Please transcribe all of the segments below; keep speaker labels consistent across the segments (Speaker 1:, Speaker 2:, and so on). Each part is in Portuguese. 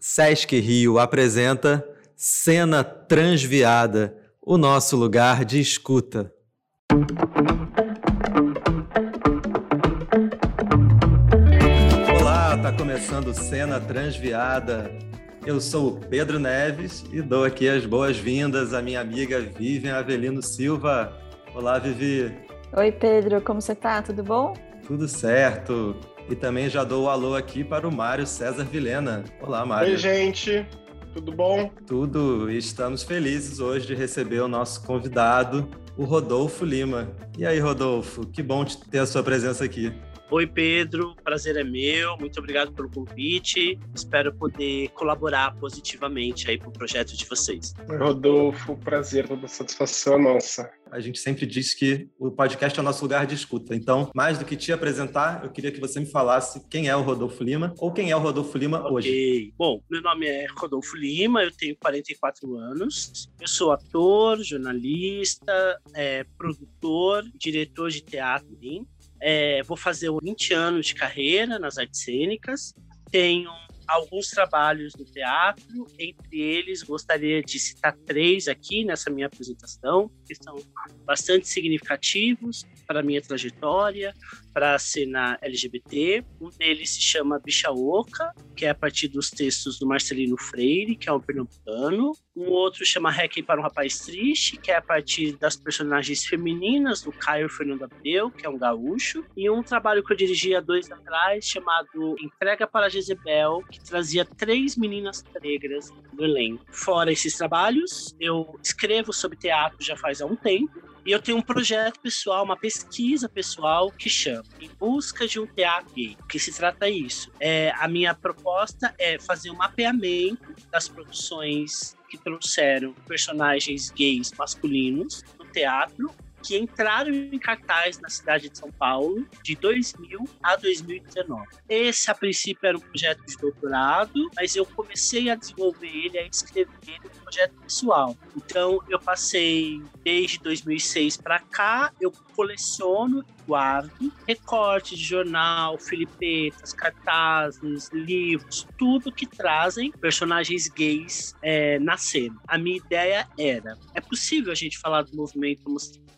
Speaker 1: Sesc Rio apresenta Cena Transviada, o nosso lugar de escuta. Olá, tá começando Cena Transviada. Eu sou o Pedro Neves e dou aqui as boas-vindas à minha amiga Vivian Avelino Silva. Olá, Vivi.
Speaker 2: Oi, Pedro, como você tá? Tudo bom?
Speaker 1: Tudo certo. E também já dou o alô aqui para o Mário César Vilena. Olá, Mário.
Speaker 3: Oi, gente. Tudo bom?
Speaker 1: Tudo. Estamos felizes hoje de receber o nosso convidado, o Rodolfo Lima. E aí, Rodolfo, que bom ter a sua presença aqui.
Speaker 4: Oi, Pedro, prazer é meu. Muito obrigado pelo convite. Espero poder colaborar positivamente aí para o projeto de vocês.
Speaker 3: Oi, Rodolfo, prazer, toda satisfação nossa.
Speaker 1: A gente sempre diz que o podcast é o nosso lugar de escuta. Então, mais do que te apresentar, eu queria que você me falasse quem é o Rodolfo Lima ou quem é o Rodolfo Lima okay. hoje.
Speaker 4: Bom, meu nome é Rodolfo Lima, eu tenho 44 anos. Eu sou ator, jornalista, é, produtor, diretor de teatro. É, vou fazer 20 anos de carreira nas artes cênicas. Tenho alguns trabalhos no teatro, entre eles gostaria de citar três aqui nessa minha apresentação, que são bastante significativos para a minha trajetória, para a cena LGBT. Um deles se chama Bicha Oca, que é a partir dos textos do Marcelino Freire, que é um pernambucano. Um outro chama Requiem para um Rapaz Triste, que é a partir das personagens femininas do Caio Fernando Abreu, que é um gaúcho. E um trabalho que eu dirigi há dois anos atrás, chamado Entrega para Jezebel, que trazia três meninas negras do elenco. Fora esses trabalhos, eu escrevo sobre teatro já faz há um tempo. E eu tenho um projeto pessoal, uma pesquisa pessoal que chama Em Busca de um Teatro Gay. O que se trata isso? É, a minha proposta é fazer um mapeamento das produções que trouxeram personagens gays masculinos no teatro que entraram em cartaz na cidade de São Paulo de 2000 a 2019. Esse, a princípio, era um projeto de doutorado, mas eu comecei a desenvolver ele, a escrever ele um projeto pessoal. Então, eu passei desde 2006 para cá, eu coleciono e guardo recortes de jornal, filipetas, cartazes, livros, tudo que trazem personagens gays é, na cena. A minha ideia era: é possível a gente falar do movimento homossexual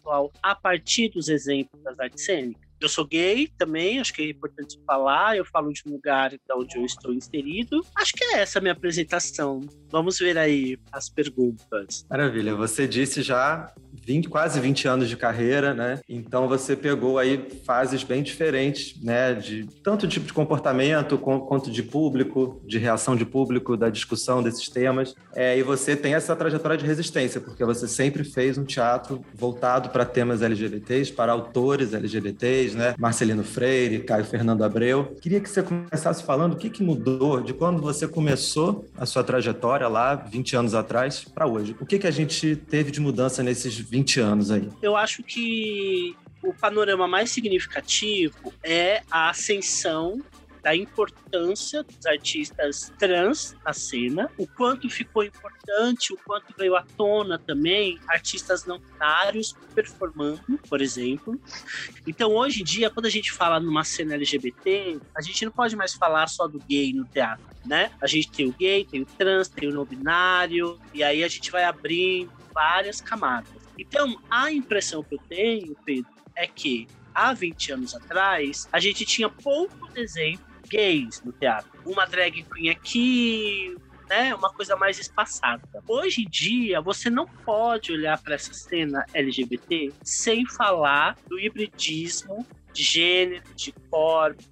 Speaker 4: a partir dos exemplos das artes cênicas? Eu sou gay também, acho que é importante falar. Eu falo de um lugar onde eu estou inserido. Acho que é essa a minha apresentação. Vamos ver aí as perguntas.
Speaker 1: Maravilha. Você disse já 20, quase 20 anos de carreira, né? Então você pegou aí fases bem diferentes, né? De tanto tipo de comportamento quanto de público, de reação de público, da discussão desses temas. É, e você tem essa trajetória de resistência, porque você sempre fez um teatro voltado para temas LGBTs, para autores LGBTs, né? Marcelino Freire, Caio Fernando Abreu. Queria que você começasse falando o que, que mudou de quando você começou a sua trajetória lá, 20 anos atrás, para hoje. O que, que a gente teve de mudança nesses 20 anos aí?
Speaker 4: Eu acho que o panorama mais significativo é a ascensão da importância dos artistas trans na cena, o quanto ficou importante, o quanto veio à tona também artistas não binários performando, por exemplo. Então, hoje em dia, quando a gente fala numa cena LGBT, a gente não pode mais falar só do gay no teatro, né? A gente tem o gay, tem o trans, tem o não binário, e aí a gente vai abrindo várias camadas. Então, a impressão que eu tenho, Pedro, é que há 20 anos atrás, a gente tinha poucos exemplos gays no teatro. Uma drag queen aqui, né, uma coisa mais espaçada. Hoje em dia, você não pode olhar para essa cena LGBT sem falar do hibridismo de gênero, de corpo,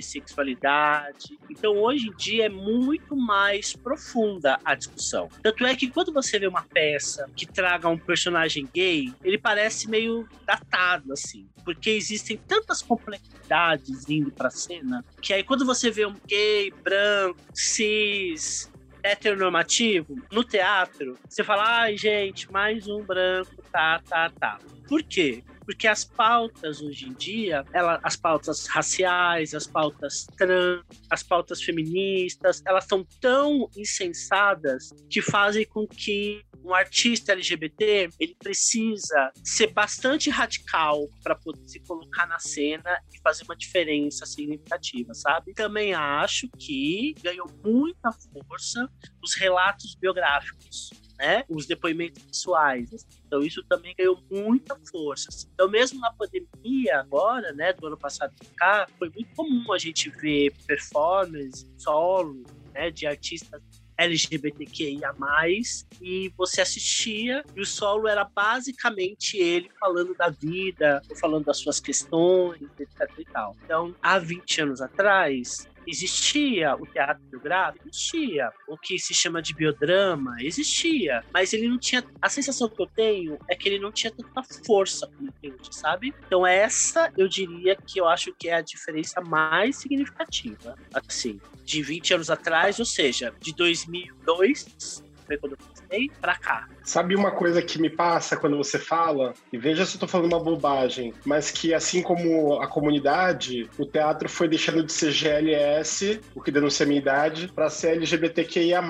Speaker 4: de sexualidade. Então, hoje em dia é muito mais profunda a discussão. Tanto é que quando você vê uma peça que traga um personagem gay, ele parece meio datado, assim. Porque existem tantas complexidades indo pra cena, que aí quando você vê um gay, branco, cis, heteronormativo no teatro, você fala, ai, gente, mais um branco, tá, tá, tá. Por quê? Porque as pautas hoje em dia, ela, as pautas raciais, as pautas trans, as pautas feministas, elas são tão insensadas que fazem com que um artista LGBT, ele precisa ser bastante radical para poder se colocar na cena e fazer uma diferença significativa, sabe? Também acho que ganhou muita força os relatos biográficos né? Os depoimentos pessoais. Então isso também ganhou muita força. Então mesmo na pandemia agora, né, do ano passado para cá, foi muito comum a gente ver performances solo, né, de artistas LGBTQIA+, e você assistia, e o solo era basicamente ele falando da vida, falando das suas questões, etc e tal. Então, há 20 anos atrás, Existia o teatro biográfico? Existia. O que se chama de biodrama? Existia. Mas ele não tinha. A sensação que eu tenho é que ele não tinha tanta força como tem hoje, sabe? Então, essa eu diria que eu acho que é a diferença mais significativa. Assim, de 20 anos atrás, ou seja, de 2002 foi quando eu comecei, pra cá.
Speaker 3: Sabe uma coisa que me passa quando você fala, e veja se eu tô falando uma bobagem, mas que assim como a comunidade, o teatro foi deixando de ser GLS, o que denuncia a minha idade, para ser LGBTQIA+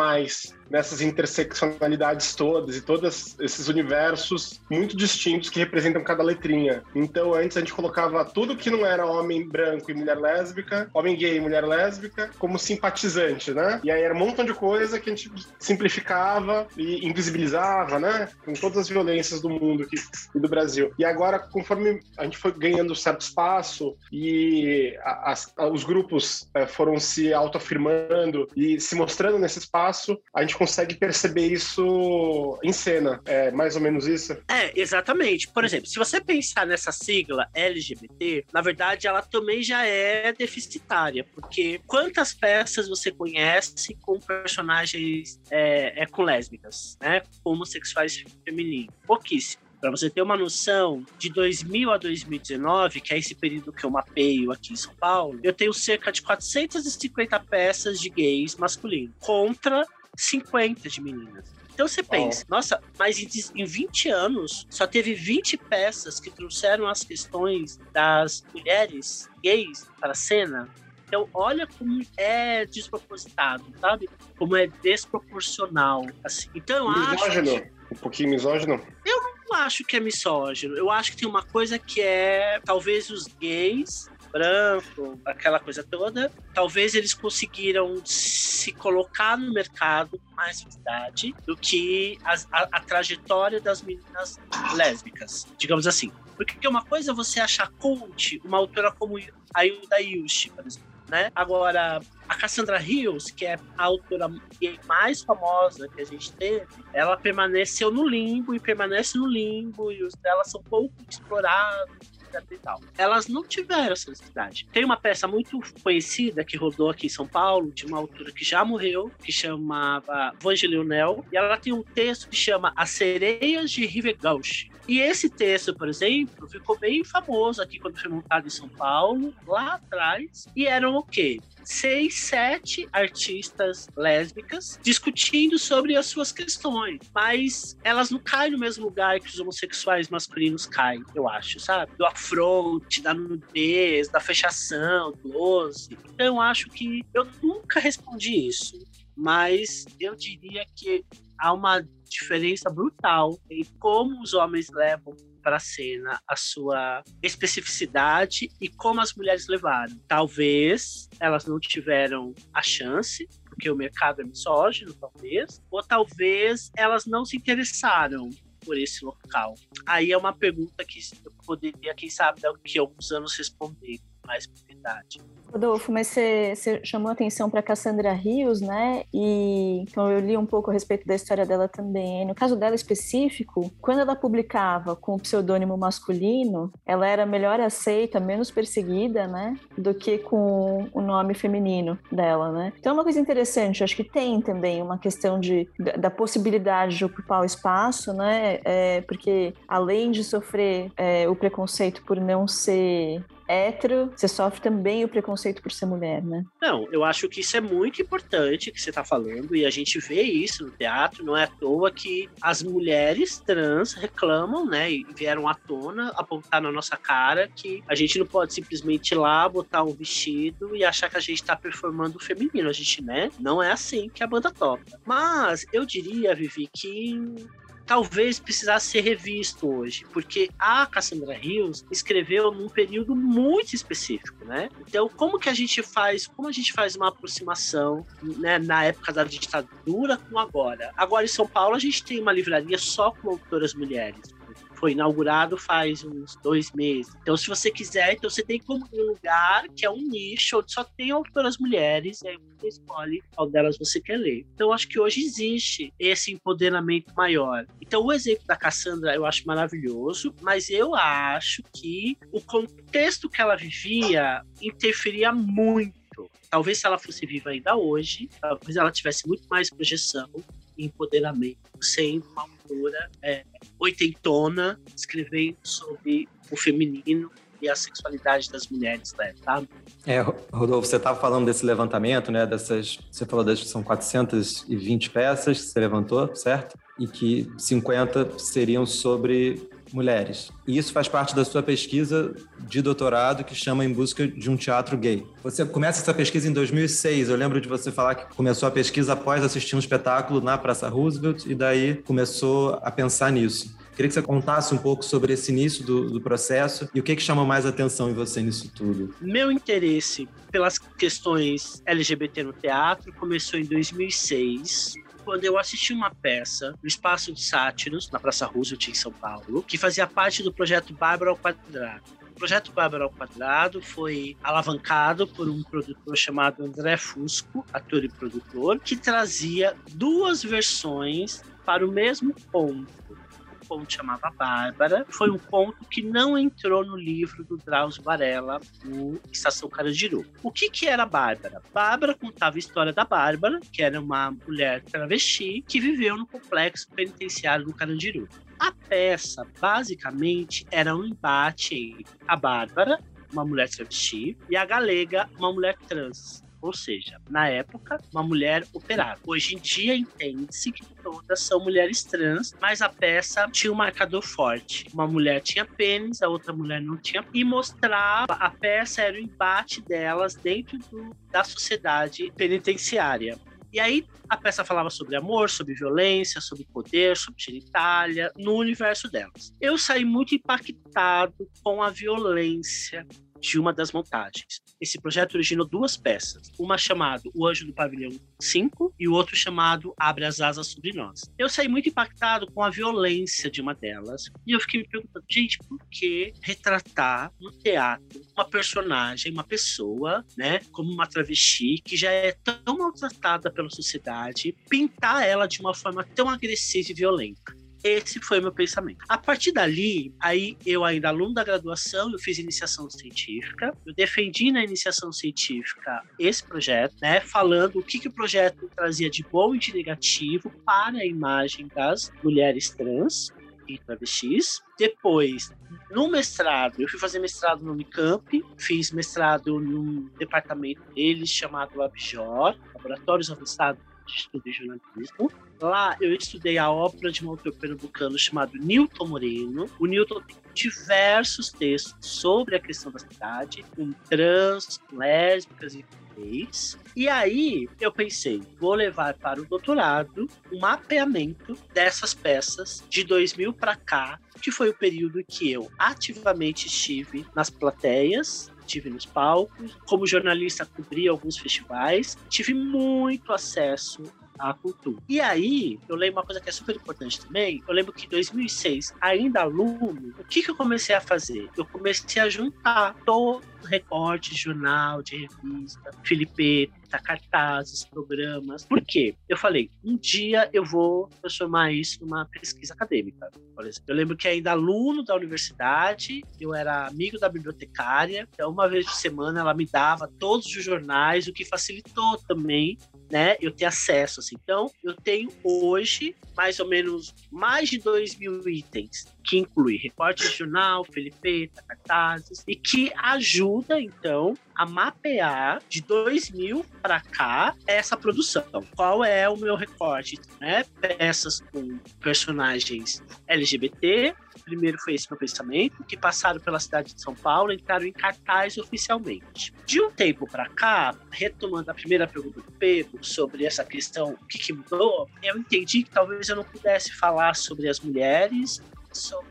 Speaker 3: nessas interseccionalidades todas e todos esses universos muito distintos que representam cada letrinha. Então, antes a gente colocava tudo que não era homem branco e mulher lésbica, homem gay e mulher lésbica, como simpatizante, né? E aí era um montão de coisa que a gente simplificava e invisibilizava, né? Com todas as violências do mundo aqui, e do Brasil. E agora, conforme a gente foi ganhando certo espaço e as, os grupos é, foram se autoafirmando e se mostrando nesse espaço, a gente consegue perceber isso em cena. É mais ou menos isso?
Speaker 4: É, exatamente. Por exemplo, se você pensar nessa sigla LGBT, na verdade ela também já é deficitária, porque quantas peças você conhece com personagens é, é com lésbicas, né? Homossexuais femininos? Pouquíssimo. Para você ter uma noção, de 2000 a 2019, que é esse período que eu mapeio aqui em São Paulo, eu tenho cerca de 450 peças de gays masculinos, contra 50 de meninas. Então você pensa, oh. nossa, mas em 20 anos só teve 20 peças que trouxeram as questões das mulheres gays para a cena. Então, olha como é despropositado, sabe? Como é desproporcional. Assim. Então,
Speaker 3: misógino.
Speaker 4: acho.
Speaker 3: Que... Um pouquinho misógino?
Speaker 4: Eu não acho que é misógino. Eu acho que tem uma coisa que é talvez os gays branco, aquela coisa toda. Talvez eles conseguiram se colocar no mercado com mais facilidade do que a, a, a trajetória das meninas lésbicas, digamos assim. Porque uma coisa é você achar cult uma autora como a Hilda Yushi, por exemplo. Né? Agora, a Cassandra Rios, que é a autora mais famosa que a gente teve, ela permaneceu no limbo e permanece no limbo, e os dela são pouco explorados e tal. Elas não tiveram essa necessidade. Tem uma peça muito conhecida que rodou aqui em São Paulo, de uma autora que já morreu, que chamava Vangeline Nel, e ela tem um texto que chama As Sereias de River Gauche. E esse texto, por exemplo, ficou bem famoso aqui quando foi montado em São Paulo, lá atrás, e eram o quê? Seis, sete artistas lésbicas discutindo sobre as suas questões. Mas elas não caem no mesmo lugar que os homossexuais masculinos caem, eu acho, sabe? Do afronte, da nudez, da fechação, do close. Então eu acho que eu nunca respondi isso. Mas eu diria que há uma diferença brutal em como os homens levam para a cena a sua especificidade e como as mulheres levaram. Talvez elas não tiveram a chance, porque o mercado é misógino, talvez, ou talvez elas não se interessaram por esse local. Aí é uma pergunta que eu poderia, quem sabe, daqui a alguns anos responder mais propriedade.
Speaker 2: Rodolfo, mas você, você chamou atenção para Cassandra Rios, né? E então eu li um pouco a respeito da história dela também. No caso dela específico, quando ela publicava com o pseudônimo masculino, ela era melhor aceita, menos perseguida, né? Do que com o nome feminino dela, né? Então é uma coisa interessante. acho que tem também uma questão de, da possibilidade de ocupar o espaço, né? É, porque além de sofrer é, o preconceito por não ser hétero, você sofre também o preconceito por ser mulher, né?
Speaker 4: Não, eu acho que isso é muito importante que você está falando, e a gente vê isso no teatro, não é à toa que as mulheres trans reclamam, né, e vieram à tona apontar na nossa cara que a gente não pode simplesmente ir lá, botar um vestido e achar que a gente está performando o feminino. A gente, né, não é assim que a banda toca. Mas eu diria, Vivi, que talvez precisasse ser revisto hoje, porque a Cassandra Rios escreveu num período muito específico, né? Então, como que a gente faz, como a gente faz uma aproximação, né, na época da ditadura com agora? Agora em São Paulo a gente tem uma livraria só com autoras mulheres foi inaugurado faz uns dois meses. Então, se você quiser, então você tem como um lugar que é um nicho onde só tem autoras mulheres, e aí você escolhe qual delas você quer ler. Então, acho que hoje existe esse empoderamento maior. Então, o exemplo da Cassandra eu acho maravilhoso, mas eu acho que o contexto que ela vivia interferia muito talvez se ela fosse viva ainda hoje, talvez ela tivesse muito mais projeção e empoderamento, sendo uma autora é, oitentona, escrevendo sobre o feminino e a sexualidade das mulheres, né, tá?
Speaker 1: É, Rodolfo, você estava falando desse levantamento, né? Dessas, você falou das são 420 peças que você levantou, certo? E que 50 seriam sobre mulheres. E isso faz parte da sua pesquisa de doutorado que chama Em Busca de um Teatro Gay. Você começa essa pesquisa em 2006. Eu lembro de você falar que começou a pesquisa após assistir um espetáculo na Praça Roosevelt e daí começou a pensar nisso. Queria que você contasse um pouco sobre esse início do, do processo e o que, que chama mais atenção em você nisso tudo.
Speaker 4: Meu interesse pelas questões LGBT no teatro começou em 2006 quando eu assisti uma peça no Espaço de Sátiros, na Praça Roosevelt, em São Paulo, que fazia parte do projeto Bárbara ao Quadrado. O projeto Bárbara ao Quadrado foi alavancado por um produtor chamado André Fusco, ator e produtor, que trazia duas versões para o mesmo ponto conto chamava Bárbara. Foi um conto que não entrou no livro do Drauzio Varela, o Estação Carandiru. O que, que era Bárbara? Bárbara contava a história da Bárbara, que era uma mulher travesti que viveu no complexo penitenciário do Carandiru. A peça, basicamente, era um embate entre a Bárbara, uma mulher travesti, e a Galega, uma mulher trans ou seja, na época, uma mulher operada. Hoje em dia, entende-se que todas são mulheres trans, mas a peça tinha um marcador forte. Uma mulher tinha pênis, a outra mulher não tinha, e mostrava a peça era o embate delas dentro do, da sociedade penitenciária. E aí a peça falava sobre amor, sobre violência, sobre poder, sobre genitália, no universo delas. Eu saí muito impactado com a violência de uma das montagens. Esse projeto originou duas peças, uma chamada O Anjo do Pavilhão 5 e o outro chamado Abre as Asas sobre Nós. Eu saí muito impactado com a violência de uma delas e eu fiquei me perguntando, gente, por que retratar no teatro uma personagem, uma pessoa, né, como uma travesti que já é tão maltratada pela sociedade, pintar ela de uma forma tão agressiva e violenta? Esse foi meu pensamento. A partir dali, aí eu ainda aluno da graduação, eu fiz iniciação científica, eu defendi na iniciação científica esse projeto, né, falando o que, que o projeto trazia de bom e de negativo para a imagem das mulheres trans e travestis. Depois, no mestrado, eu fui fazer mestrado no Unicamp, fiz mestrado num departamento deles chamado Abjor, Laboratórios Avançados de Estudo de Jornalismo. Lá eu estudei a obra de um autor pernambucano chamado Newton Moreno. O Newton tem diversos textos sobre a questão da cidade, com trans, lésbicas e gays. E aí eu pensei, vou levar para o doutorado um mapeamento dessas peças de 2000 para cá, que foi o período que eu ativamente estive nas plateias estive nos palcos, como jornalista cobri alguns festivais, tive muito acesso à cultura. E aí, eu lembro uma coisa que é super importante também, eu lembro que em 2006, ainda aluno, o que, que eu comecei a fazer? Eu comecei a juntar todo recorte de jornal, de revista, Cartazes, programas. Por quê? Eu falei, um dia eu vou transformar isso numa pesquisa acadêmica. Por exemplo, eu lembro que ainda aluno da universidade, eu era amigo da bibliotecária, então uma vez por semana ela me dava todos os jornais, o que facilitou também né, eu ter acesso. Assim. Então, eu tenho hoje mais ou menos mais de 2 mil itens, que inclui recorte de jornal, felipeta, cartazes, e que ajuda, então, a mapear de 2000 para cá essa produção. Qual é o meu recorte? Né? Peças com personagens LGBT, primeiro foi esse meu pensamento, que passaram pela cidade de São Paulo, entraram em cartaz oficialmente. De um tempo para cá, retomando a primeira pergunta do Pedro sobre essa questão, o que, que mudou, eu entendi que talvez eu não pudesse falar sobre as mulheres sobre,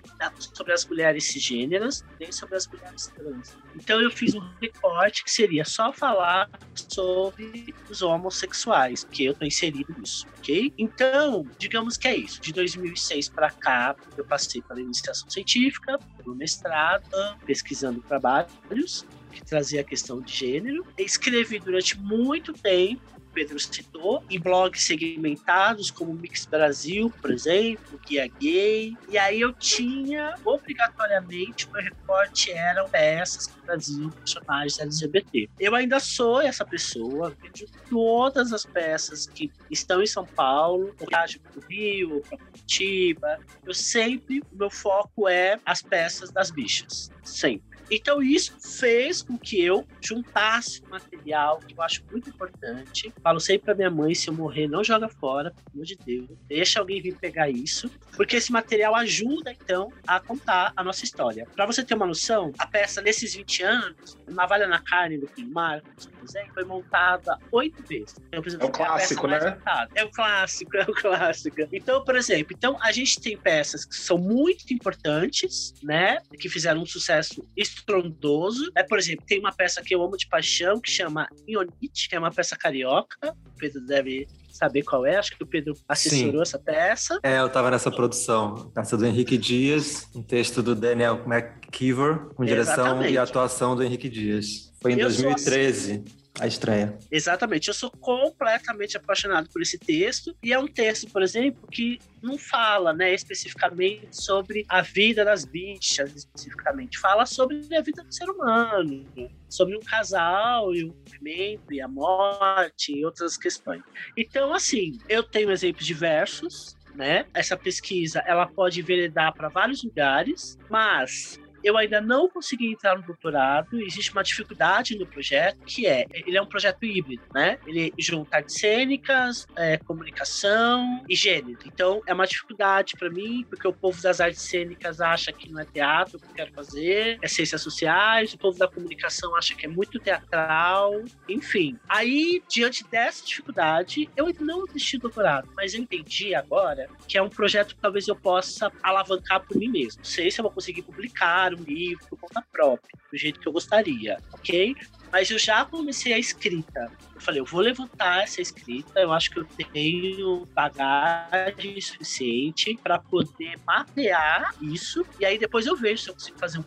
Speaker 4: sobre as mulheres cisgêneras, nem sobre as mulheres trans. Então eu fiz um recorte que seria só falar sobre os homossexuais, que eu estou inserido nisso, ok? Então, digamos que é isso. De 2006 para cá, eu passei pela iniciação científica, pelo mestrado, pesquisando trabalhos que trazia a questão de gênero. Escrevi durante muito tempo Pedro citou, em blogs segmentados como Mix Brasil, por exemplo, Guia Gay. E aí eu tinha, obrigatoriamente, o meu recorte eram peças que traziam personagens LGBT. Eu ainda sou essa pessoa, de todas as peças que estão em São Paulo, viajo para o Rio, para Curitiba, eu sempre, o meu foco é as peças das bichas, sempre. Então isso fez com que eu juntasse material que eu acho muito importante. Falo sempre para minha mãe, se eu morrer, não joga fora, pelo amor de Deus. Deixa alguém vir pegar isso, porque esse material ajuda então a contar a nossa história. Para você ter uma noção, a peça nesses 20 anos, Navalha na Carne do Kim Marcos, por exemplo, foi montada oito vezes.
Speaker 3: Então, exemplo, é o clássico, né?
Speaker 4: É o clássico, é o clássico. Então, por exemplo, então a gente tem peças que são muito importantes, né? Que fizeram um sucesso estrondoso. É, por exemplo, tem uma peça que eu amo de paixão que chama Ionite, que é uma peça carioca. O Pedro deve saber qual é. Acho que o Pedro assessorou Sim. essa peça.
Speaker 1: É, eu estava nessa produção. Peça do Henrique Dias, um texto do Daniel McKeever, com direção Exatamente. e atuação do Henrique Dias. Foi em eu 2013 a estreia.
Speaker 4: Exatamente. Eu sou completamente apaixonado por esse texto. E é um texto, por exemplo, que não fala né, especificamente sobre a vida das bichas, especificamente. Fala sobre a vida do ser humano, sobre um casal e o movimento e a morte e outras questões. Então, assim, eu tenho exemplos diversos. Né? Essa pesquisa ela pode enveredar para vários lugares, mas eu ainda não consegui entrar no doutorado, existe uma dificuldade no projeto, que é, ele é um projeto híbrido, né? Ele junta artes cênicas, é, comunicação e gênero. Então, é uma dificuldade para mim, porque o povo das artes cênicas acha que não é teatro que eu quero fazer, é ciências sociais, o povo da comunicação acha que é muito teatral, enfim. Aí, diante dessa dificuldade, eu ainda não desisti do doutorado, mas eu entendi agora que é um projeto que talvez eu possa alavancar por mim mesmo. Não sei se eu vou conseguir publicar, um livro por conta própria, do jeito que eu gostaria, ok? Mas eu já comecei a escrita. Eu falei, eu vou levantar essa escrita, eu acho que eu tenho bagagem suficiente para poder mapear isso, e aí depois eu vejo se eu consigo fazer um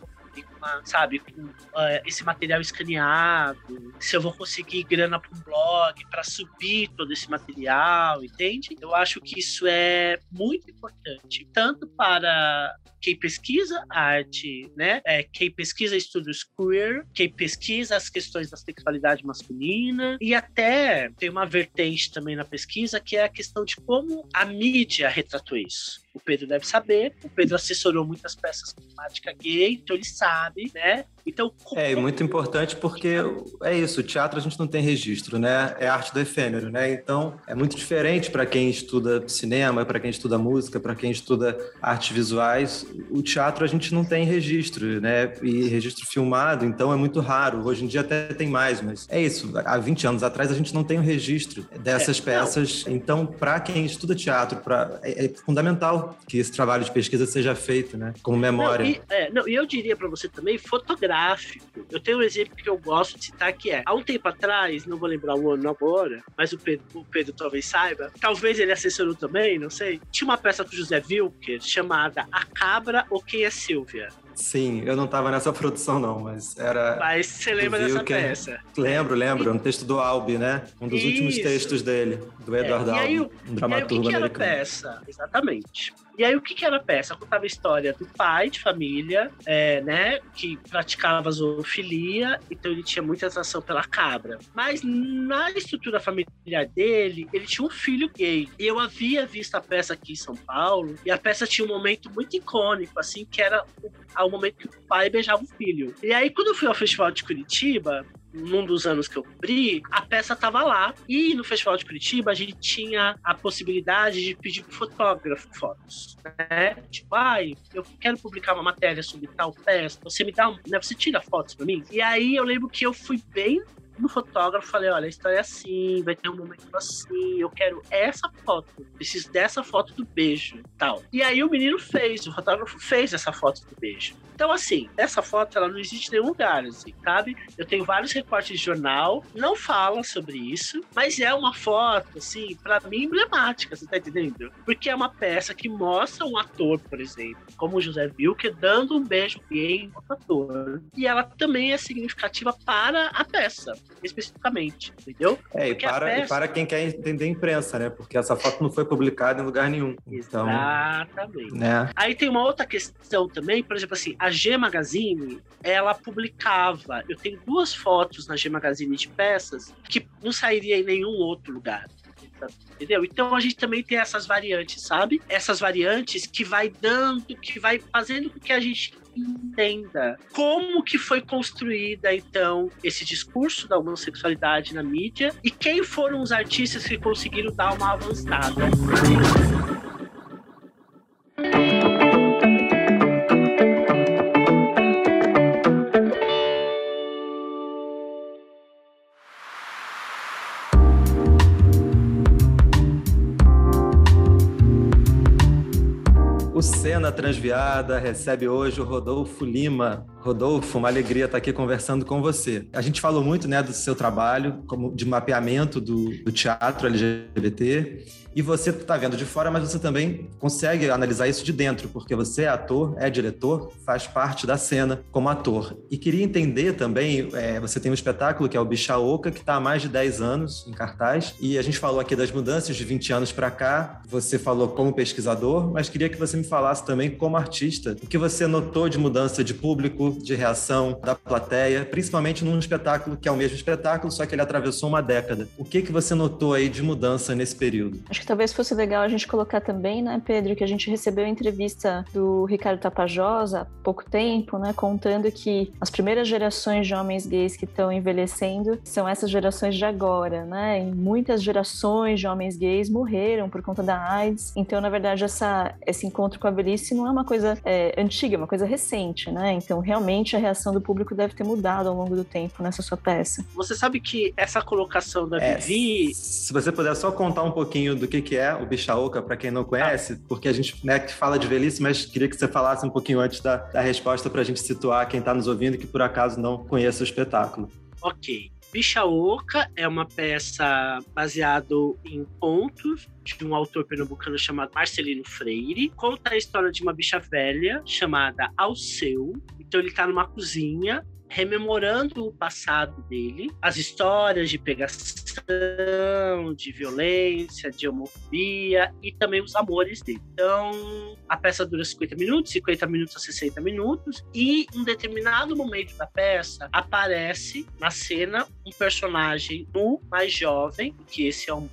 Speaker 4: sabe, com uh, esse material escaneado, se eu vou conseguir grana para um blog para subir todo esse material, entende? Eu acho que isso é muito importante, tanto para quem pesquisa arte, né? É, quem pesquisa estudos queer, quem pesquisa as questões da sexualidade masculina e até tem uma vertente também na pesquisa que é a questão de como a mídia retratou isso. O Pedro deve saber, o Pedro assessorou muitas peças com temática gay, então ele sabe, né? Então.
Speaker 1: É, muito importante porque é isso, o teatro a gente não tem registro, né? É arte do efêmero, né? Então, é muito diferente para quem estuda cinema, para quem estuda música, para quem estuda artes visuais. O teatro a gente não tem registro, né? E registro filmado, então é muito raro. Hoje em dia até tem mais, mas é isso. Há 20 anos atrás a gente não tem o registro dessas é, peças. Não. Então, para quem estuda teatro, pra, é, é, fundamental que esse trabalho de pesquisa seja feito, né? Como memória.
Speaker 4: Não, e, é, não, e eu diria para você também, fotográfico gráfico. Eu tenho um exemplo que eu gosto de citar que é, há um tempo atrás, não vou lembrar o ano agora, mas o Pedro, o Pedro talvez saiba, talvez ele assessorou também, não sei. Tinha uma peça do José Wilker chamada A Cabra ou Quem é Silvia?
Speaker 1: Sim, eu não estava nessa produção, não, mas era.
Speaker 4: Mas você lembra dessa peça?
Speaker 1: Lembro, lembro. E... Um texto do Albi, né? Um dos Isso. últimos textos dele, do Edward é. Albi, um dramaturgo
Speaker 4: e aí,
Speaker 1: o que
Speaker 4: americano. Era peça? Exatamente. E aí, o que, que era a peça? Contava a história do pai de família, é, né, que praticava zoofilia, então ele tinha muita atração pela cabra. Mas na estrutura familiar dele, ele tinha um filho gay. E eu havia visto a peça aqui em São Paulo, e a peça tinha um momento muito icônico, assim, que era o, o momento que o pai beijava o filho. E aí, quando eu fui ao Festival de Curitiba, num dos anos que eu cobri, a peça tava lá. E no Festival de Curitiba, a gente tinha a possibilidade de pedir pro fotógrafo fotos, né? Tipo, ai, eu quero publicar uma matéria sobre tal peça, você me dá, um, né, você tira fotos para mim? E aí eu lembro que eu fui bem no fotógrafo, falei, olha, a história é assim, vai ter um momento assim, eu quero essa foto, preciso dessa foto do beijo, tal. E aí o menino fez, o fotógrafo fez essa foto do beijo. Então, assim, essa foto, ela não existe em nenhum lugar, assim, sabe? Eu tenho vários recortes de jornal, não falam sobre isso, mas é uma foto, assim, para mim, emblemática, você tá entendendo? Porque é uma peça que mostra um ator, por exemplo, como o José Wilker, dando um beijo em outro ator. E ela também é significativa para a peça especificamente, entendeu?
Speaker 1: É, e para, peça... e para quem quer entender a imprensa, né? Porque essa foto não foi publicada em lugar nenhum. Então,
Speaker 4: Exatamente. Né? Aí tem uma outra questão também, por exemplo, assim, a G Magazine, ela publicava, eu tenho duas fotos na G Magazine de peças que não sairia em nenhum outro lugar entendeu? Então a gente também tem essas variantes, sabe? Essas variantes que vai dando, que vai fazendo com que a gente entenda como que foi construída então esse discurso da homossexualidade na mídia e quem foram os artistas que conseguiram dar uma avançada.
Speaker 1: Transviada recebe hoje o Rodolfo Lima. Rodolfo, uma alegria estar aqui conversando com você. A gente falou muito né, do seu trabalho como de mapeamento do, do teatro LGBT e você está vendo de fora, mas você também consegue analisar isso de dentro, porque você é ator, é diretor, faz parte da cena como ator. E queria entender também, é, você tem um espetáculo que é o Bicha Oca, que está há mais de 10 anos em cartaz, e a gente falou aqui das mudanças de 20 anos para cá, você falou como pesquisador, mas queria que você me falasse também como artista, o que você notou de mudança de público, de reação da plateia, principalmente num espetáculo que é o mesmo espetáculo, só que ele atravessou uma década. O que, que você notou aí de mudança nesse período?
Speaker 2: Acho que talvez fosse legal a gente colocar também, né, Pedro, que a gente recebeu a entrevista do Ricardo Tapajós há pouco tempo, né, contando que as primeiras gerações de homens gays que estão envelhecendo são essas gerações de agora, né? E muitas gerações de homens gays morreram por conta da AIDS. Então, na verdade, essa, esse encontro com a velhice não é uma coisa é, antiga, é uma coisa recente, né? Então, realmente, a reação do público deve ter mudado ao longo do tempo nessa sua peça.
Speaker 4: Você sabe que essa colocação da é, Vivi...
Speaker 1: Se você puder só contar um pouquinho do que, que é o Bichaoca, para quem não conhece, ah. porque a gente né, fala de velhice, mas queria que você falasse um pouquinho antes da, da resposta para a gente situar quem está nos ouvindo que por acaso não conheça o espetáculo.
Speaker 4: Ok. Bicha Oca é uma peça baseada em contos de um autor pernambucano chamado Marcelino Freire. Conta a história de uma bicha velha chamada Alceu. Então ele está numa cozinha rememorando o passado dele, as histórias de pegação, de violência, de homofobia e também os amores dele. Então, a peça dura 50 minutos, 50 minutos a 60 minutos, e em determinado momento da peça aparece na cena um personagem nu mais jovem, que esse é um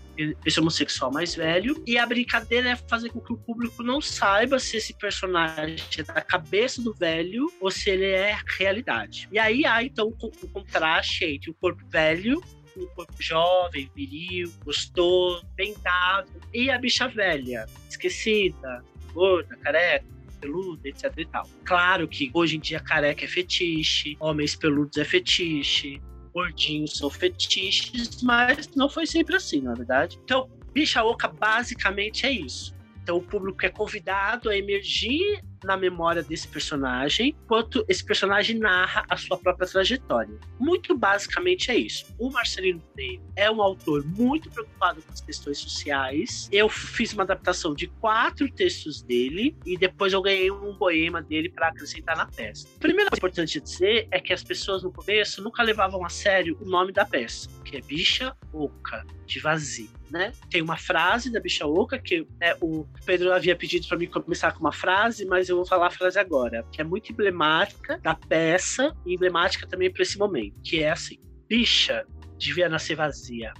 Speaker 4: esse homossexual mais velho. E a brincadeira é fazer com que o público não saiba se esse personagem é da cabeça do velho ou se ele é realidade. E aí há então o contraste entre o corpo velho um corpo jovem, viril, gostoso, bem dado, e a bicha velha, esquecida, gorda, careca, peluda, etc e tal. Claro que hoje em dia careca é fetiche, homens peludos é fetiche, gordinhos são fetiches, mas não foi sempre assim, na verdade. Então, Bicha Oca basicamente é isso. Então o público é convidado a emergir na memória desse personagem, enquanto esse personagem narra a sua própria trajetória. Muito basicamente é isso. O Marcelino Freire é um autor muito preocupado com as questões sociais. Eu fiz uma adaptação de quatro textos dele e depois eu ganhei um poema dele para acrescentar na peça. A primeira coisa importante dizer é que as pessoas no começo nunca levavam a sério o nome da peça, que é Bicha Oca, de vazio. Né? Tem uma frase da Bicha Oca que né, o Pedro havia pedido para mim começar com uma frase, mas eu vou falar a frase agora, que é muito emblemática da peça e emblemática também para esse momento, que é assim: bicha devia nascer vazia.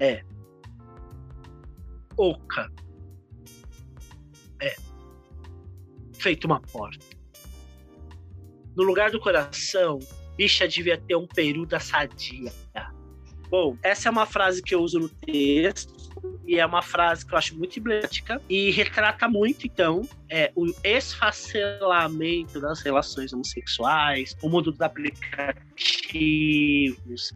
Speaker 4: É. Oca. É. Feito uma porta. No lugar do coração bicha devia ter um peru da sadia. Bom, essa é uma frase que eu uso no texto e é uma frase que eu acho muito emblemática e retrata muito, então, é, o esfacelamento das relações homossexuais, o mundo dos aplicativos,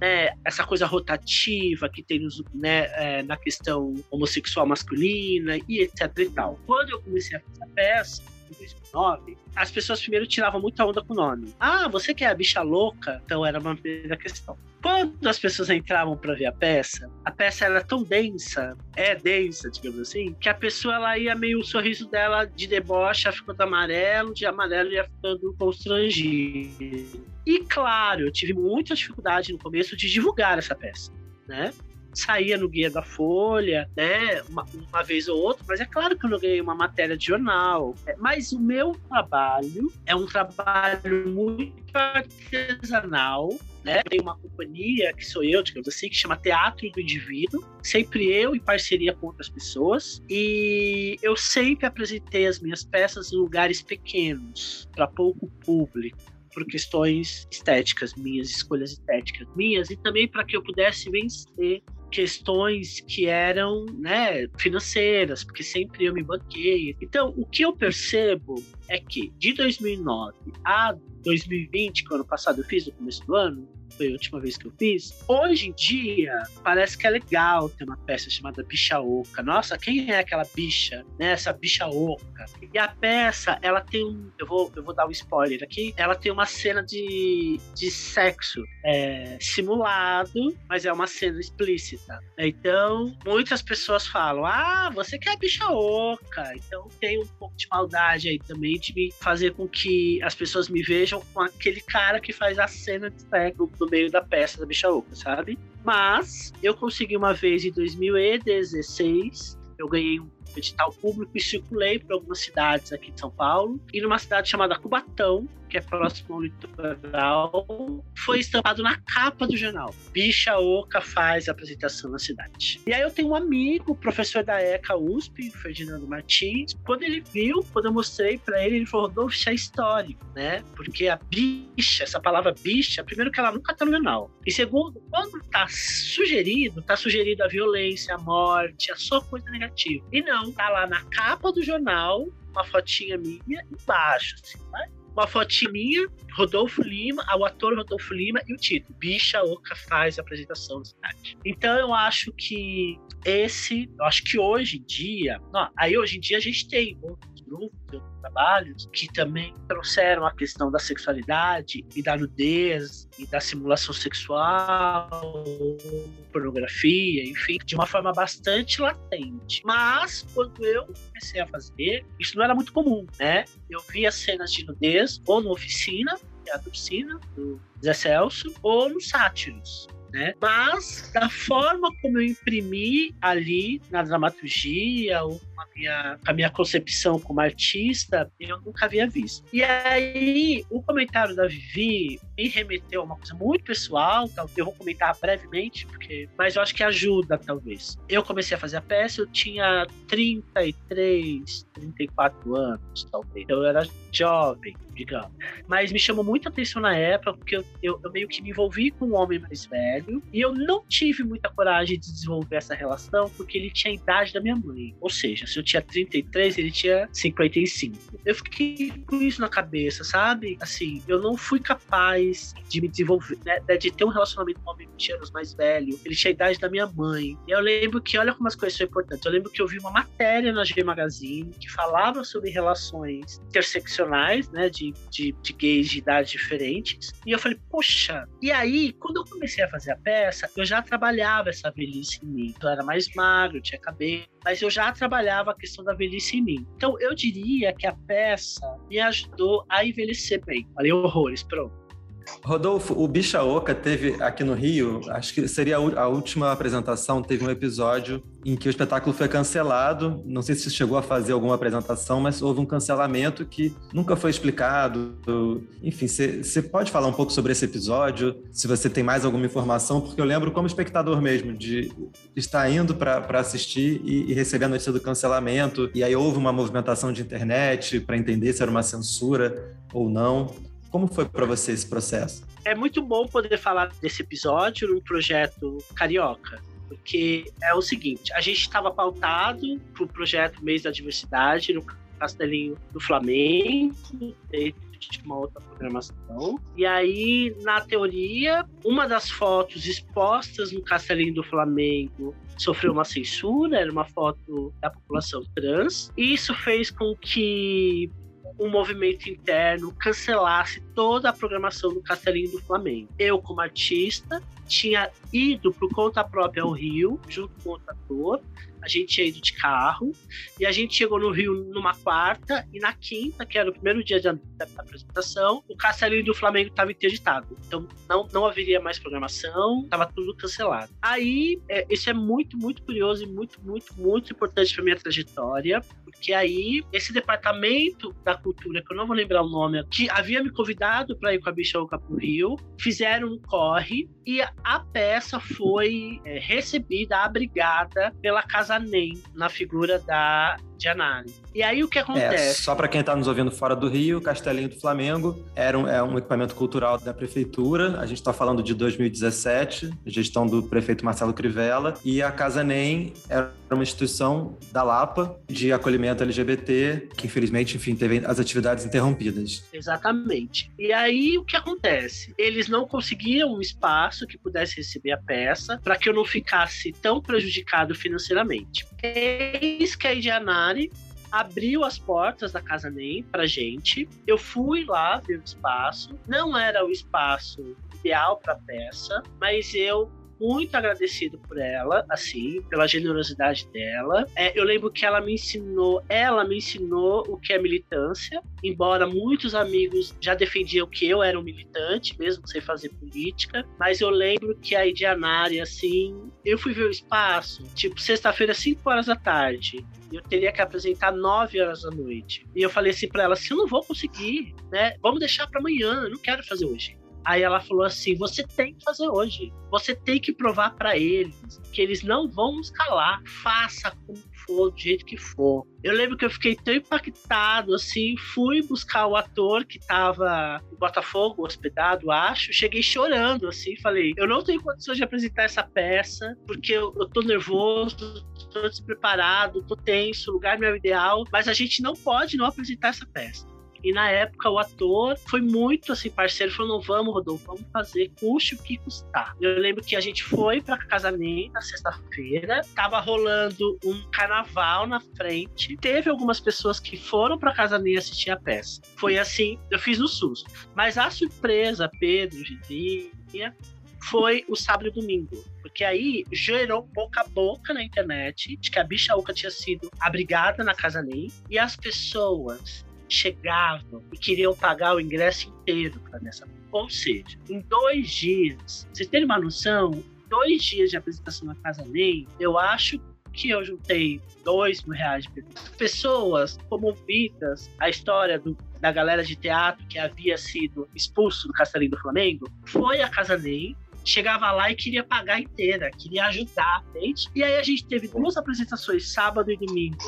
Speaker 4: né, essa coisa rotativa que tem nos, né, é, na questão homossexual masculina e etc e tal. Quando eu comecei a fazer a peça, em 2009, as pessoas primeiro tiravam muita onda com o nome. Ah, você que é a bicha louca? Então era uma primeira questão. Quando as pessoas entravam para ver a peça, a peça era tão densa, é densa, digamos assim, que a pessoa ela ia meio o sorriso dela de deboche ficando amarelo, de amarelo ia ficando constrangido. E claro, eu tive muita dificuldade no começo de divulgar essa peça, né? saía no Guia da Folha, né, uma, uma, vez ou outra, mas é claro que eu não ganhei uma matéria de jornal. É, mas o meu trabalho é um trabalho muito artesanal, né? Tem uma companhia que sou eu, digamos assim, que chama Teatro do Indivíduo, sempre eu em parceria com outras pessoas, e eu sempre apresentei as minhas peças em lugares pequenos, para pouco público por questões estéticas minhas, escolhas estéticas minhas, e também para que eu pudesse vencer questões que eram né, financeiras, porque sempre eu me banquei. Então, o que eu percebo é que de 2009 a 2020, que ano passado eu fiz, no começo do ano, foi a última vez que eu fiz. Hoje em dia, parece que é legal ter uma peça chamada Bicha Oca. Nossa, quem é aquela bicha, né? Essa bicha oca. E a peça, ela tem um. Eu vou, eu vou dar um spoiler aqui. Ela tem uma cena de, de sexo é, simulado, mas é uma cena explícita. Então, muitas pessoas falam: Ah, você quer bicha oca. Então, tem um pouco de maldade aí também de me fazer com que as pessoas me vejam com aquele cara que faz a cena de sexo no meio da peça da Bicha Oca, sabe? Mas eu consegui uma vez em 2016, eu ganhei um edital público e circulei por algumas cidades aqui de São Paulo e numa cidade chamada Cubatão, que é próximo ao litoral, foi estampado na capa do jornal. Bicha Oca faz apresentação na cidade. E aí eu tenho um amigo, professor da ECA USP, Ferdinando Martins. Quando ele viu, quando eu mostrei para ele, ele falou: Rodolfo, isso é histórico, né? Porque a bicha, essa palavra bicha, primeiro que ela nunca tá no jornal. E segundo, quando tá sugerido, tá sugerido a violência, a morte, a só coisa negativa. E não, tá lá na capa do jornal, uma fotinha minha embaixo, assim, né? uma fotinha minha, Rodolfo Lima, o ator Rodolfo Lima e o título, Bicha Oca faz a apresentação da cidade. Então eu acho que esse, eu acho que hoje em dia, não, aí hoje em dia a gente tem grupos, trabalhos que também trouxeram a questão da sexualidade e da nudez e da simulação sexual, pornografia, enfim, de uma forma bastante latente. Mas quando eu comecei a fazer, isso não era muito comum, né? Eu via cenas de nudez ou na oficina, teatro oficina, do Zé Celso, ou no Sátiros né? Mas da forma como eu imprimi ali na dramaturgia ou a minha, a minha concepção como artista, eu nunca havia visto. E aí, o comentário da Vivi me remeteu a uma coisa muito pessoal, então eu vou comentar brevemente, porque, mas eu acho que ajuda, talvez. Eu comecei a fazer a peça, eu tinha 33, 34 anos, talvez. Eu era jovem, digamos. Mas me chamou muita atenção na época, porque eu, eu, eu, meio que me envolvi com um homem mais velho, e eu não tive muita coragem de desenvolver essa relação, porque ele tinha a idade da minha mãe. Ou seja, se eu tinha 33, ele tinha 55. Eu fiquei com isso na cabeça, sabe? Assim, eu não fui capaz de me desenvolver, né? de ter um relacionamento com um homem 20 anos mais velho. Ele tinha a idade da minha mãe. E eu lembro que, olha como as coisas são importantes. Eu lembro que eu vi uma matéria na G Magazine que falava sobre relações interseccionais, né? De, de, de gays de idades diferentes. E eu falei, poxa. E aí, quando eu comecei a fazer a peça, eu já trabalhava essa velhice em mim. Eu era mais magro, tinha cabelo, mas eu já trabalhava a questão da velhice em mim. Então, eu diria que a peça me ajudou a envelhecer bem. Falei horrores, pronto.
Speaker 1: Rodolfo, o Bicha Oca teve aqui no Rio, acho que seria a última apresentação, teve um episódio em que o espetáculo foi cancelado. Não sei se chegou a fazer alguma apresentação, mas houve um cancelamento que nunca foi explicado. Enfim, você pode falar um pouco sobre esse episódio, se você tem mais alguma informação, porque eu lembro como espectador mesmo, de estar indo para assistir e, e receber a notícia do cancelamento, e aí houve uma movimentação de internet para entender se era uma censura ou não. Como foi para você esse processo?
Speaker 4: É muito bom poder falar desse episódio no projeto Carioca, porque é o seguinte: a gente estava pautado para o projeto Mês da Diversidade no Castelinho do Flamengo, de uma outra programação. E aí, na teoria, uma das fotos expostas no Castelinho do Flamengo sofreu uma censura, era uma foto da população trans. E isso fez com que um movimento interno cancelasse toda a programação do Castelinho do Flamengo. Eu, como artista, tinha ido por conta própria ao Rio, junto com outro ator, a gente tinha ido de carro e a gente chegou no Rio numa quarta e na quinta, que era o primeiro dia da, apresentação, o Castelinho do Flamengo estava interditado. Então não, não haveria mais programação, estava tudo cancelado. Aí, é, isso é muito, muito curioso e muito, muito, muito importante para minha trajetória, porque aí esse departamento da cultura, que eu não vou lembrar o nome, que havia me convidado para ir com a Bicha Oca pro Rio, fizeram um corre e a peça foi é, recebida, abrigada pela Casa nem na figura da Janari. E aí o que acontece?
Speaker 1: É, só para quem está nos ouvindo fora do Rio, Castelinho do Flamengo era um, é um equipamento cultural da prefeitura. A gente está falando de 2017, gestão do prefeito Marcelo Crivella. E a Casa NEM era uma instituição da Lapa de acolhimento LGBT, que infelizmente, enfim, teve as atividades interrompidas.
Speaker 4: Exatamente. E aí o que acontece? Eles não conseguiam um espaço que pudesse receber a peça para que eu não ficasse tão prejudicado financeiramente. Eis que a Indianari abriu as portas da Casa NEM pra gente. Eu fui lá ver o espaço. Não era o espaço ideal para peça, mas eu muito agradecido por ela, assim, pela generosidade dela. É, eu lembro que ela me ensinou, ela me ensinou o que é militância, embora muitos amigos já defendiam que eu era um militante, mesmo sem fazer política, mas eu lembro que a Idianari, assim, eu fui ver o espaço, tipo, sexta-feira, 5 horas da tarde, eu teria que apresentar 9 horas da noite. E eu falei assim para ela, assim, eu não vou conseguir, né? Vamos deixar para amanhã, eu não quero fazer hoje. Aí ela falou assim: você tem que fazer hoje. Você tem que provar para eles que eles não vão nos calar. Faça como for, do jeito que for. Eu lembro que eu fiquei tão impactado assim, fui buscar o ator que tava em Botafogo, hospedado, acho. Cheguei chorando, assim, falei: eu não tenho condições de apresentar essa peça, porque eu, eu tô nervoso, tô despreparado, tô tenso, o lugar não é o ideal, mas a gente não pode não apresentar essa peça. E na época o ator foi muito assim, parceiro, falou: não, vamos, Rodolfo, vamos fazer, custe o que custar. Eu lembro que a gente foi pra casamento na sexta-feira, tava rolando um carnaval na frente. Teve algumas pessoas que foram pra casamento assistir a peça. Foi assim, eu fiz no susto. Mas a surpresa, Pedro, Gizinha, foi o sábado e domingo. Porque aí gerou boca a boca na internet de que a bicha Oca tinha sido abrigada na Casa Ney e as pessoas chegavam e queriam pagar o ingresso inteiro para nessa. Ou seja, em dois dias, vocês terem uma noção, dois dias de apresentação na Casa NEM, eu acho que eu juntei dois mil reais de pessoas comovidas a história do, da galera de teatro que havia sido expulso do Castelinho do Flamengo foi a Casa NEM chegava lá e queria pagar inteira, queria ajudar, gente. E aí a gente teve duas apresentações, sábado e domingo,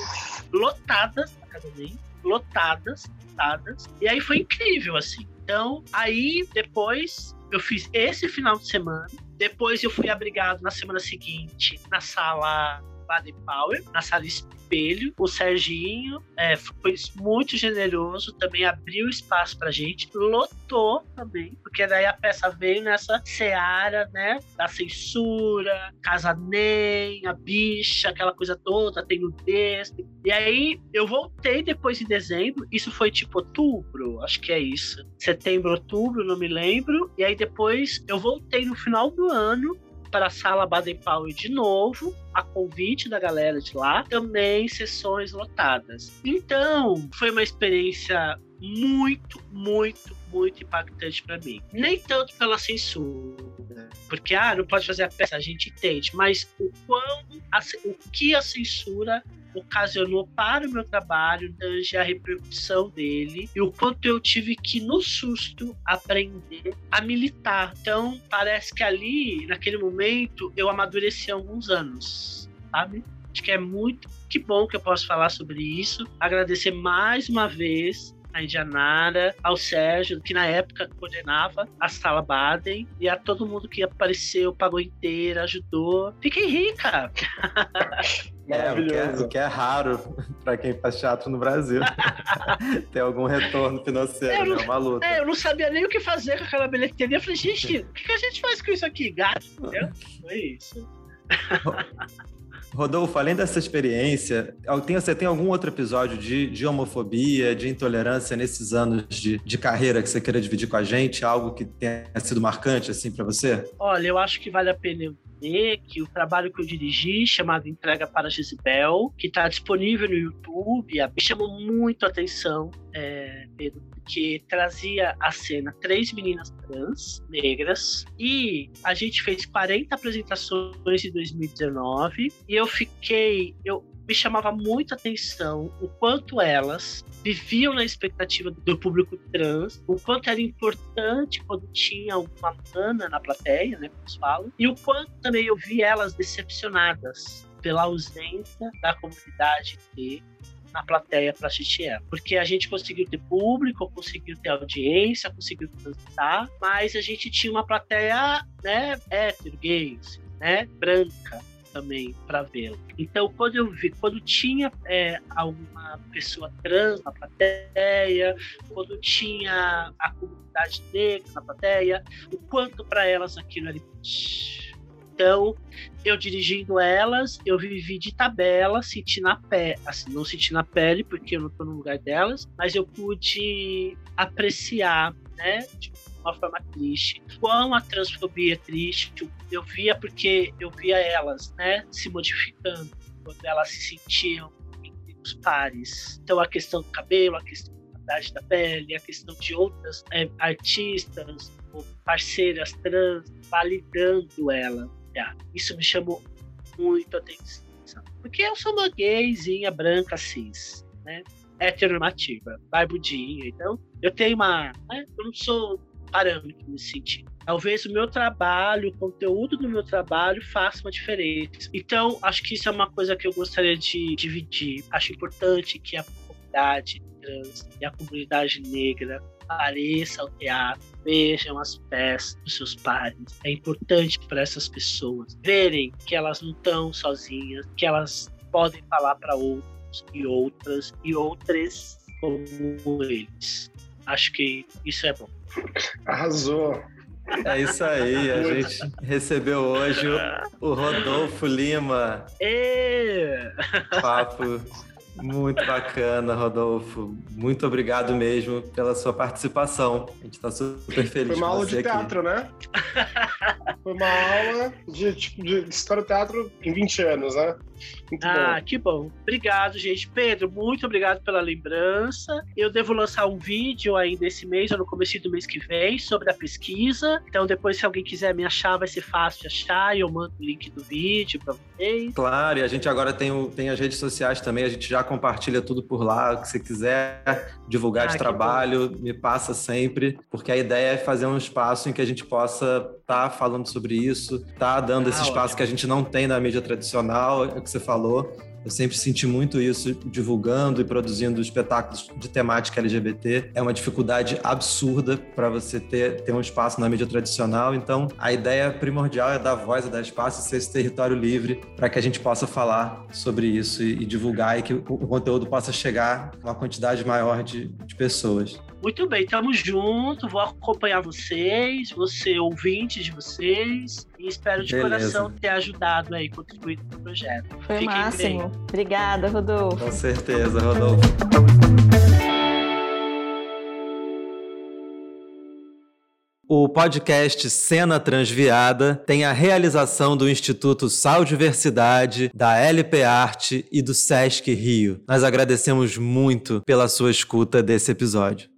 Speaker 4: lotadas na NEM lotadas, lotadas. E aí foi incrível, assim. Então, aí depois eu fiz esse final de semana. Depois eu fui abrigado na semana seguinte na sala Baden Power, na sala espelho. O Serginho é, foi muito generoso, também abriu espaço pra gente, lotou também, porque daí a peça veio nessa seara, né, da censura, casa nem, a bicha, aquela coisa toda, tem o texto. E aí eu voltei depois em dezembro, isso foi tipo outubro, acho que é isso. Setembro, outubro, não me lembro. E aí depois eu voltei no final do ano para a sala Baden Powell de novo, a convite da galera de lá, também sessões lotadas. Então, foi uma experiência muito, muito, muito impactante para mim. Nem tanto pela censura, porque ah, não pode fazer a peça, a gente entende, mas o quão a, o que a censura ocasionou para o meu trabalho, desde a repercussão dele e o quanto eu tive que, no susto, aprender a militar. Então, parece que ali, naquele momento, eu amadureci alguns anos, sabe? Acho que é muito que bom que eu posso falar sobre isso. Agradecer mais uma vez a Indianara, ao Sérgio, que na época coordenava a Sala Baden, e a todo mundo que apareceu, pagou inteira, ajudou. Fiquei rica!
Speaker 1: É, o que é, o que é raro para quem faz teatro no Brasil. Ter algum retorno financeiro, não, é uma luta.
Speaker 4: É, eu não sabia nem o que fazer com aquela bilheteria. Eu falei, gente, o que, que a gente faz com isso aqui? Gato, entendeu? Foi isso.
Speaker 1: Rodolfo, além dessa experiência, você tem algum outro episódio de, de homofobia, de intolerância nesses anos de, de carreira que você queira dividir com a gente? Algo que tenha sido marcante assim para você?
Speaker 4: Olha, eu acho que vale a pena dizer que o trabalho que eu dirigi, chamado Entrega para Gisibel, que está disponível no YouTube, me chamou muito a atenção, é, Pedro, porque trazia a cena três meninas trans, negras, e a gente fez 40 apresentações em 2019, e eu fiquei. Eu, me chamava muito a atenção o quanto elas viviam na expectativa do público trans, o quanto era importante quando tinha uma mana na plateia, né, como falam, e o quanto também eu vi elas decepcionadas pela ausência da comunidade T na plateia para assistir ela. Porque a gente conseguiu ter público, conseguiu ter audiência, conseguiu transitar, mas a gente tinha uma plateia, né, hétero, gay, assim, né, branca também para vê-la. Então, quando eu vi, quando tinha é, alguma pessoa trans na plateia, quando tinha a comunidade negra na plateia, o quanto para elas aquilo ali. Então, eu dirigindo elas, eu vivi de tabela, senti na pele, assim, não senti na pele, porque eu não estou no lugar delas, mas eu pude apreciar, né, de uma forma triste. Quão a transfobia é triste, eu via porque eu via elas, né, se modificando quando elas se sentiam entre os pares. Então a questão do cabelo, a questão da da pele, a questão de outras é, artistas ou parceiras trans validando ela. Isso me chamou muito a atenção. Porque eu sou uma gayzinha branca cis, né? heteronormativa, barbudinha. Então, eu tenho uma. Né? Eu não sou parâmetro nesse sentido. Talvez o meu trabalho, o conteúdo do meu trabalho faça uma diferença. Então, acho que isso é uma coisa que eu gostaria de dividir. Acho importante que a comunidade trans e a comunidade negra apareça ao teatro, vejam as peças dos seus pares. É importante para essas pessoas verem que elas não estão sozinhas, que elas podem falar para outros e outras e outras como eles. Acho que isso é bom.
Speaker 3: Arrasou.
Speaker 1: É isso aí, a gente recebeu hoje o, Rodolfo Lima.
Speaker 4: É.
Speaker 1: Papo muito bacana, Rodolfo. Muito obrigado mesmo pela sua participação. A gente está super feliz.
Speaker 3: Foi uma aula de teatro, né? Foi uma aula de, tipo, de história do teatro em 20 anos, né?
Speaker 4: Muito ah, bom. que bom. Obrigado, gente. Pedro, muito obrigado pela lembrança. Eu devo lançar um vídeo ainda esse mês, ou no começo do mês que vem, sobre a pesquisa. Então, depois, se alguém quiser me achar, vai ser fácil de achar e eu mando o link do vídeo para vocês.
Speaker 1: Claro, e a gente agora tem, o, tem as redes sociais também, a gente já compartilha tudo por lá. O que você quiser divulgar ah, de trabalho, bom. me passa sempre, porque a ideia é fazer um espaço em que a gente possa estar tá falando sobre isso, tá dando ah, esse espaço ótimo. que a gente não tem na mídia tradicional, é o que você falou. Eu sempre senti muito isso divulgando e produzindo espetáculos de temática LGBT. É uma dificuldade absurda para você ter, ter um espaço na mídia tradicional. Então, a ideia primordial é dar voz, é dar espaço, ser esse território livre para que a gente possa falar sobre isso e, e, divulgar e que o, o conteúdo possa chegar a uma quantidade maior de, de pessoas.
Speaker 4: Muito bem, estamos juntos, vou acompanhar vocês, você ouvinte de vocês, e espero de Beleza. coração ter ajudado aí, contribuído para o projeto.
Speaker 2: Foi Fiquem o máximo. Bem. Obrigada, Rodolfo.
Speaker 1: Com certeza, Rodolfo. O podcast Cena Transviada tem a realização do Instituto Sal Diversidade, da LP Arte e do Sesc Rio. Nós agradecemos muito pela sua escuta desse episódio.